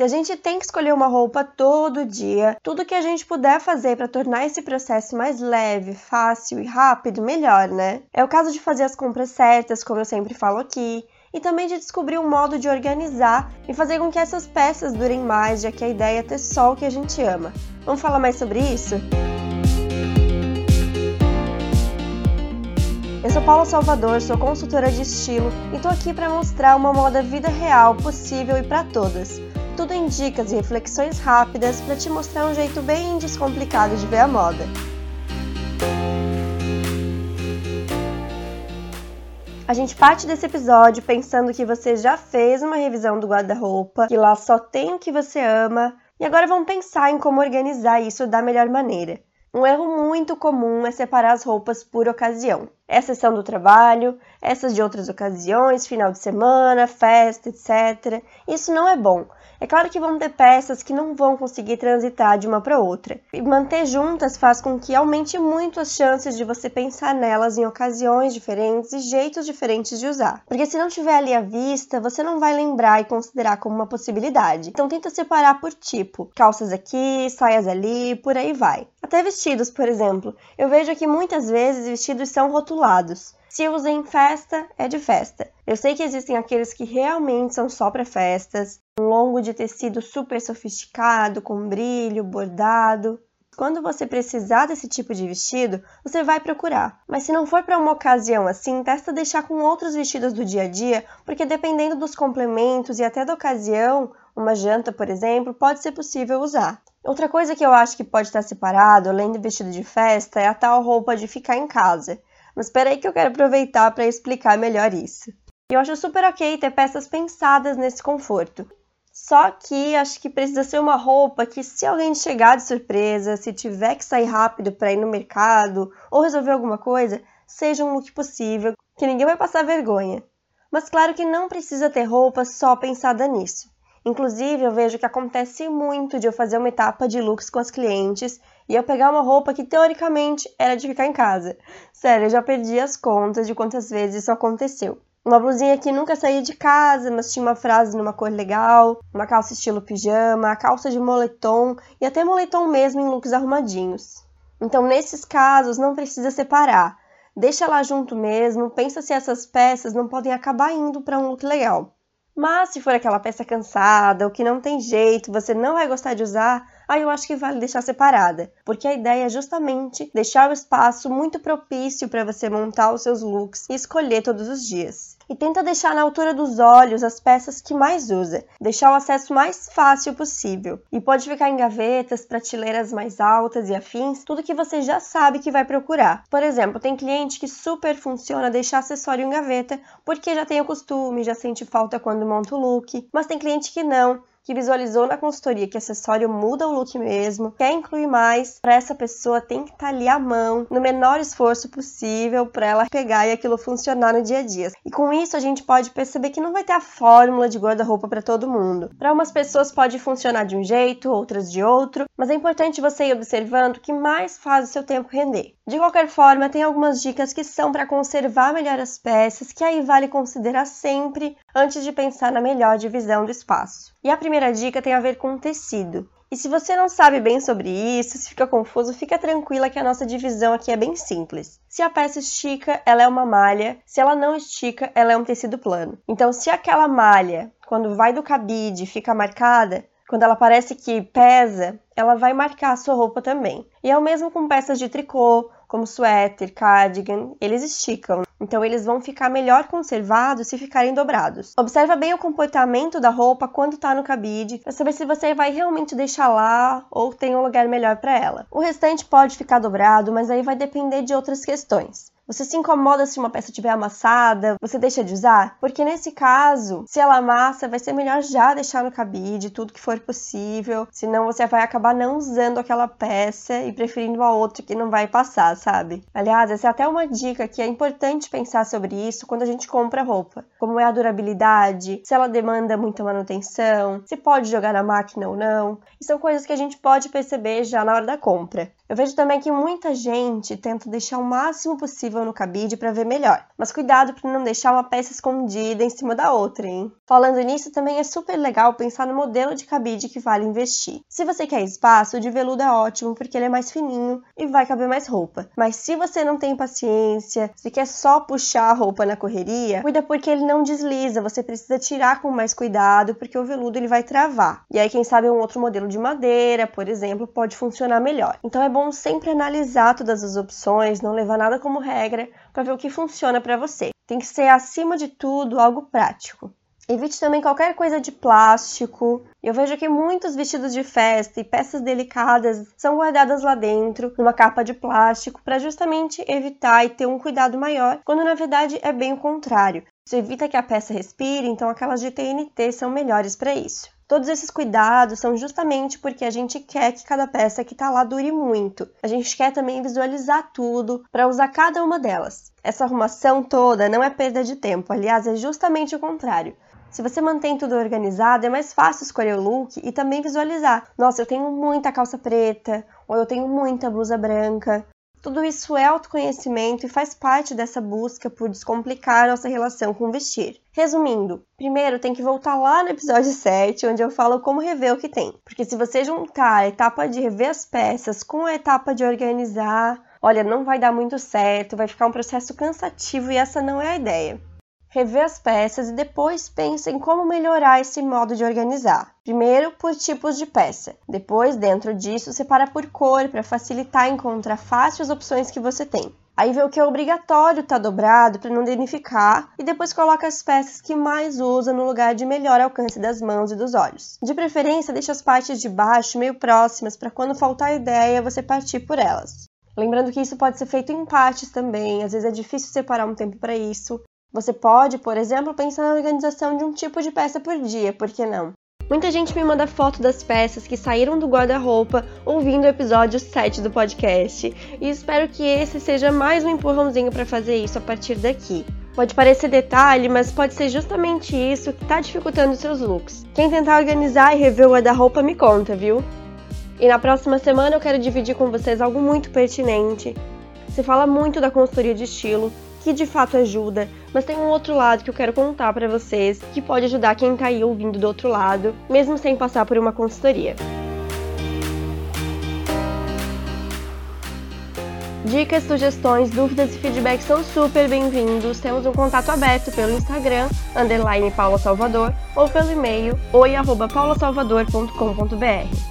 Se a gente tem que escolher uma roupa todo dia, tudo que a gente puder fazer para tornar esse processo mais leve, fácil e rápido, melhor, né? É o caso de fazer as compras certas, como eu sempre falo aqui, e também de descobrir um modo de organizar e fazer com que essas peças durem mais, já que a ideia é ter só o que a gente ama. Vamos falar mais sobre isso? Eu sou Paula Salvador, sou consultora de estilo e tô aqui para mostrar uma moda vida real, possível e para todas. Tudo em dicas e reflexões rápidas para te mostrar um jeito bem descomplicado de ver a moda. A gente parte desse episódio pensando que você já fez uma revisão do guarda-roupa, que lá só tem o que você ama, e agora vamos pensar em como organizar isso da melhor maneira. Um erro muito comum é separar as roupas por ocasião. Essa são do trabalho, essas de outras ocasiões, final de semana, festa, etc. Isso não é bom, é claro que vão ter peças que não vão conseguir transitar de uma para outra. E manter juntas faz com que aumente muito as chances de você pensar nelas em ocasiões diferentes e jeitos diferentes de usar. Porque se não tiver ali à vista, você não vai lembrar e considerar como uma possibilidade. Então tenta separar por tipo, calças aqui, saias ali, por aí vai. Até vestidos, por exemplo. Eu vejo que muitas vezes vestidos são rotulados. Se usa em festa, é de festa. Eu sei que existem aqueles que realmente são só para festas, um longo de tecido super sofisticado, com brilho, bordado. Quando você precisar desse tipo de vestido, você vai procurar. Mas se não for para uma ocasião assim, testa deixar com outros vestidos do dia a dia, porque dependendo dos complementos e até da ocasião, uma janta, por exemplo, pode ser possível usar. Outra coisa que eu acho que pode estar separado, além do vestido de festa, é a tal roupa de ficar em casa. Mas espera aí que eu quero aproveitar para explicar melhor isso. Eu acho super ok ter peças pensadas nesse conforto. Só que acho que precisa ser uma roupa que, se alguém chegar de surpresa, se tiver que sair rápido para ir no mercado ou resolver alguma coisa, seja um look possível, que ninguém vai passar vergonha. Mas claro que não precisa ter roupa só pensada nisso. Inclusive, eu vejo que acontece muito de eu fazer uma etapa de looks com as clientes e eu pegar uma roupa que teoricamente era de ficar em casa. Sério, eu já perdi as contas de quantas vezes isso aconteceu. Uma blusinha que nunca saía de casa, mas tinha uma frase numa cor legal, uma calça estilo pijama, calça de moletom e até moletom mesmo em looks arrumadinhos. Então, nesses casos, não precisa separar. Deixa lá junto mesmo, pensa se essas peças não podem acabar indo para um look legal. Mas se for aquela peça cansada ou que não tem jeito, você não vai gostar de usar, aí eu acho que vale deixar separada, porque a ideia é justamente deixar o espaço muito propício para você montar os seus looks e escolher todos os dias e tenta deixar na altura dos olhos as peças que mais usa, deixar o acesso mais fácil possível. E pode ficar em gavetas, prateleiras mais altas e afins, tudo que você já sabe que vai procurar. Por exemplo, tem cliente que super funciona deixar acessório em gaveta porque já tem o costume, já sente falta quando monta o look, mas tem cliente que não, que visualizou na consultoria que acessório muda o look mesmo, quer incluir mais, para essa pessoa tem que estar tá ali à mão, no menor esforço possível para ela pegar e aquilo funcionar no dia a dia. E com isso a gente pode perceber que não vai ter a fórmula de guarda-roupa para todo mundo. Para umas pessoas pode funcionar de um jeito, outras de outro, mas é importante você ir observando o que mais faz o seu tempo render. De qualquer forma, tem algumas dicas que são para conservar melhor as peças, que aí vale considerar sempre antes de pensar na melhor divisão do espaço. E a primeira dica tem a ver com tecido. E se você não sabe bem sobre isso, se fica confuso, fica tranquila que a nossa divisão aqui é bem simples. Se a peça estica, ela é uma malha, se ela não estica, ela é um tecido plano. Então, se aquela malha, quando vai do cabide, fica marcada, quando ela parece que pesa, ela vai marcar a sua roupa também. E é o mesmo com peças de tricô, como suéter, cardigan, eles esticam. Então eles vão ficar melhor conservados se ficarem dobrados. Observa bem o comportamento da roupa quando está no cabide, para saber se você vai realmente deixar lá ou tem um lugar melhor para ela. O restante pode ficar dobrado, mas aí vai depender de outras questões. Você se incomoda se uma peça estiver amassada? Você deixa de usar? Porque nesse caso, se ela amassa, vai ser melhor já deixar no cabide tudo que for possível, senão você vai acabar não usando aquela peça e preferindo a outra que não vai passar, sabe? Aliás, essa é até uma dica que é importante pensar sobre isso quando a gente compra roupa. Como é a durabilidade, se ela demanda muita manutenção, se pode jogar na máquina ou não. E são coisas que a gente pode perceber já na hora da compra. Eu vejo também que muita gente tenta deixar o máximo possível no cabide para ver melhor, mas cuidado para não deixar uma peça escondida em cima da outra, hein? Falando nisso, também é super legal pensar no modelo de cabide que vale investir. Se você quer espaço, o de veludo é ótimo porque ele é mais fininho e vai caber mais roupa. Mas se você não tem paciência, se quer só puxar a roupa na correria, cuida porque ele não desliza, você precisa tirar com mais cuidado porque o veludo ele vai travar. E aí quem sabe um outro modelo de madeira, por exemplo, pode funcionar melhor. Então é bom bom sempre analisar todas as opções, não levar nada como regra para ver o que funciona para você. Tem que ser, acima de tudo, algo prático. Evite também qualquer coisa de plástico. Eu vejo que muitos vestidos de festa e peças delicadas são guardadas lá dentro, numa capa de plástico, para justamente evitar e ter um cuidado maior, quando na verdade é bem o contrário. Isso evita que a peça respire, então aquelas de TNT são melhores para isso. Todos esses cuidados são justamente porque a gente quer que cada peça que está lá dure muito. A gente quer também visualizar tudo para usar cada uma delas. Essa arrumação toda não é perda de tempo, aliás, é justamente o contrário. Se você mantém tudo organizado, é mais fácil escolher o look e também visualizar. Nossa, eu tenho muita calça preta, ou eu tenho muita blusa branca. Tudo isso é autoconhecimento e faz parte dessa busca por descomplicar nossa relação com vestir. Resumindo, primeiro tem que voltar lá no episódio 7, onde eu falo como rever o que tem. Porque se você juntar a etapa de rever as peças com a etapa de organizar, olha, não vai dar muito certo, vai ficar um processo cansativo e essa não é a ideia rever as peças e depois pense em como melhorar esse modo de organizar. Primeiro, por tipos de peça. Depois, dentro disso, separa por cor para facilitar encontrar fácil as opções que você tem. Aí vê o que é obrigatório tá dobrado para não danificar e depois coloca as peças que mais usa no lugar de melhor alcance das mãos e dos olhos. De preferência, deixa as partes de baixo meio próximas para quando faltar ideia você partir por elas. Lembrando que isso pode ser feito em partes também, às vezes é difícil separar um tempo para isso. Você pode, por exemplo, pensar na organização de um tipo de peça por dia, por que não? Muita gente me manda foto das peças que saíram do guarda-roupa ouvindo o episódio 7 do podcast, e espero que esse seja mais um empurrãozinho para fazer isso a partir daqui. Pode parecer detalhe, mas pode ser justamente isso que está dificultando seus looks. Quem tentar organizar e rever o guarda-roupa me conta, viu? E na próxima semana eu quero dividir com vocês algo muito pertinente. Se fala muito da consultoria de estilo, que de fato ajuda, mas tem um outro lado que eu quero contar para vocês que pode ajudar quem tá aí ouvindo do outro lado, mesmo sem passar por uma consultoria. Dicas, sugestões, dúvidas e feedbacks são super bem-vindos. Temos um contato aberto pelo Instagram, underline Paula Salvador, ou pelo e-mail oi.paulasalvador.com.br.